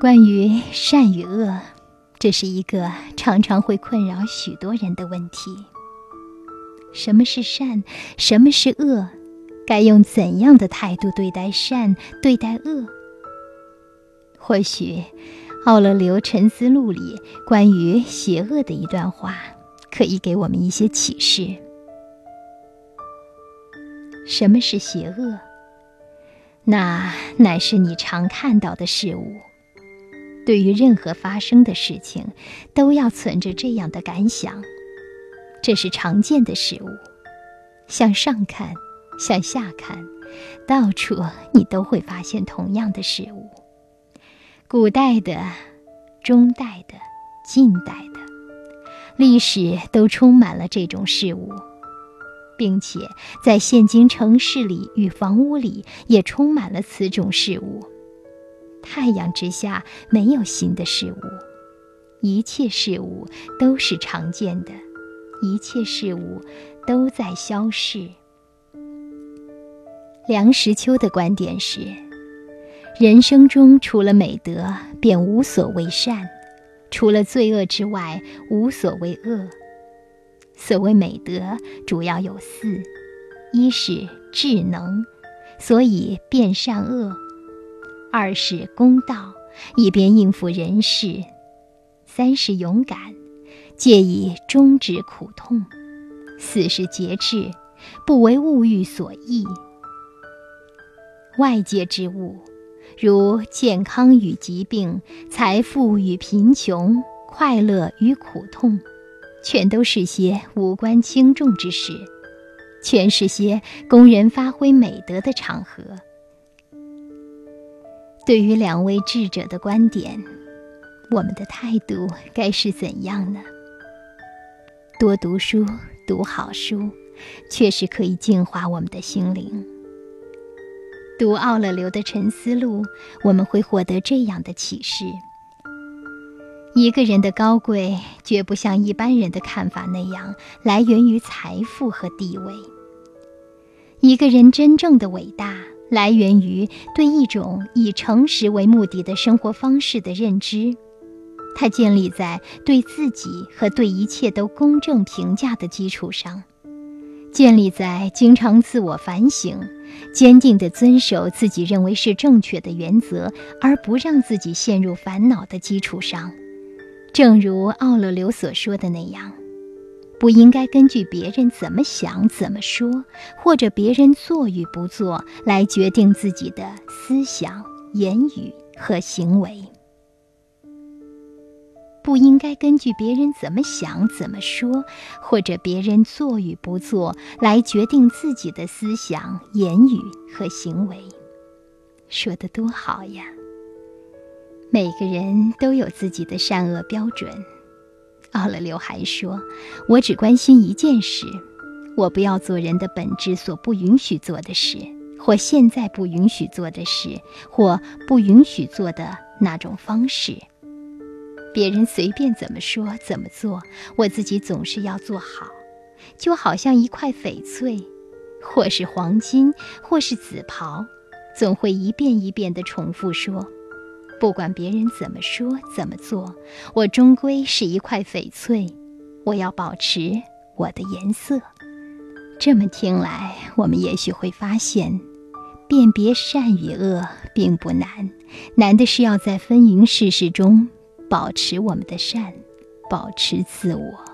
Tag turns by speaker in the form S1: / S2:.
S1: 关于善与恶，这是一个常常会困扰许多人的问题。什么是善？什么是恶？该用怎样的态度对待善，对待恶？或许，奥勒留《沉思录》里关于邪恶的一段话，可以给我们一些启示。什么是邪恶？那乃是你常看到的事物。对于任何发生的事情，都要存着这样的感想：这是常见的事物。向上看，向下看，到处你都会发现同样的事物。古代的、中代的、近代的，历史都充满了这种事物，并且在现今城市里与房屋里也充满了此种事物。太阳之下没有新的事物，一切事物都是常见的，一切事物都在消逝。梁实秋的观点是：人生中除了美德，便无所谓善；除了罪恶之外，无所谓恶。所谓美德，主要有四：一是智能，所以辨善恶。二是公道，以便应付人事；三是勇敢，借以终止苦痛；四是节制，不为物欲所役。外界之物，如健康与疾病、财富与贫穷、快乐与苦痛，全都是些无关轻重之事，全是些供人发挥美德的场合。对于两位智者的观点，我们的态度该是怎样呢？多读书，读好书，确实可以净化我们的心灵。读奥勒留的《沉思录》，我们会获得这样的启示：一个人的高贵，绝不像一般人的看法那样来源于财富和地位；一个人真正的伟大。来源于对一种以诚实为目的的生活方式的认知，它建立在对自己和对一切都公正评价的基础上，建立在经常自我反省、坚定地遵守自己认为是正确的原则，而不让自己陷入烦恼的基础上。正如奥勒留所说的那样。不应该根据别人怎么想、怎么说，或者别人做与不做来决定自己的思想、言语和行为。不应该根据别人怎么想、怎么说，或者别人做与不做来决定自己的思想、言语和行为。说的多好呀！每个人都有自己的善恶标准。奥勒留还说：“我只关心一件事，我不要做人的本质所不允许做的事，或现在不允许做的事，或不允许做的那种方式。别人随便怎么说怎么做，我自己总是要做好，就好像一块翡翠，或是黄金，或是紫袍，总会一遍一遍地重复说。”不管别人怎么说怎么做，我终归是一块翡翠。我要保持我的颜色。这么听来，我们也许会发现，辨别善与恶并不难，难的是要在纷纭世事中保持我们的善，保持自我。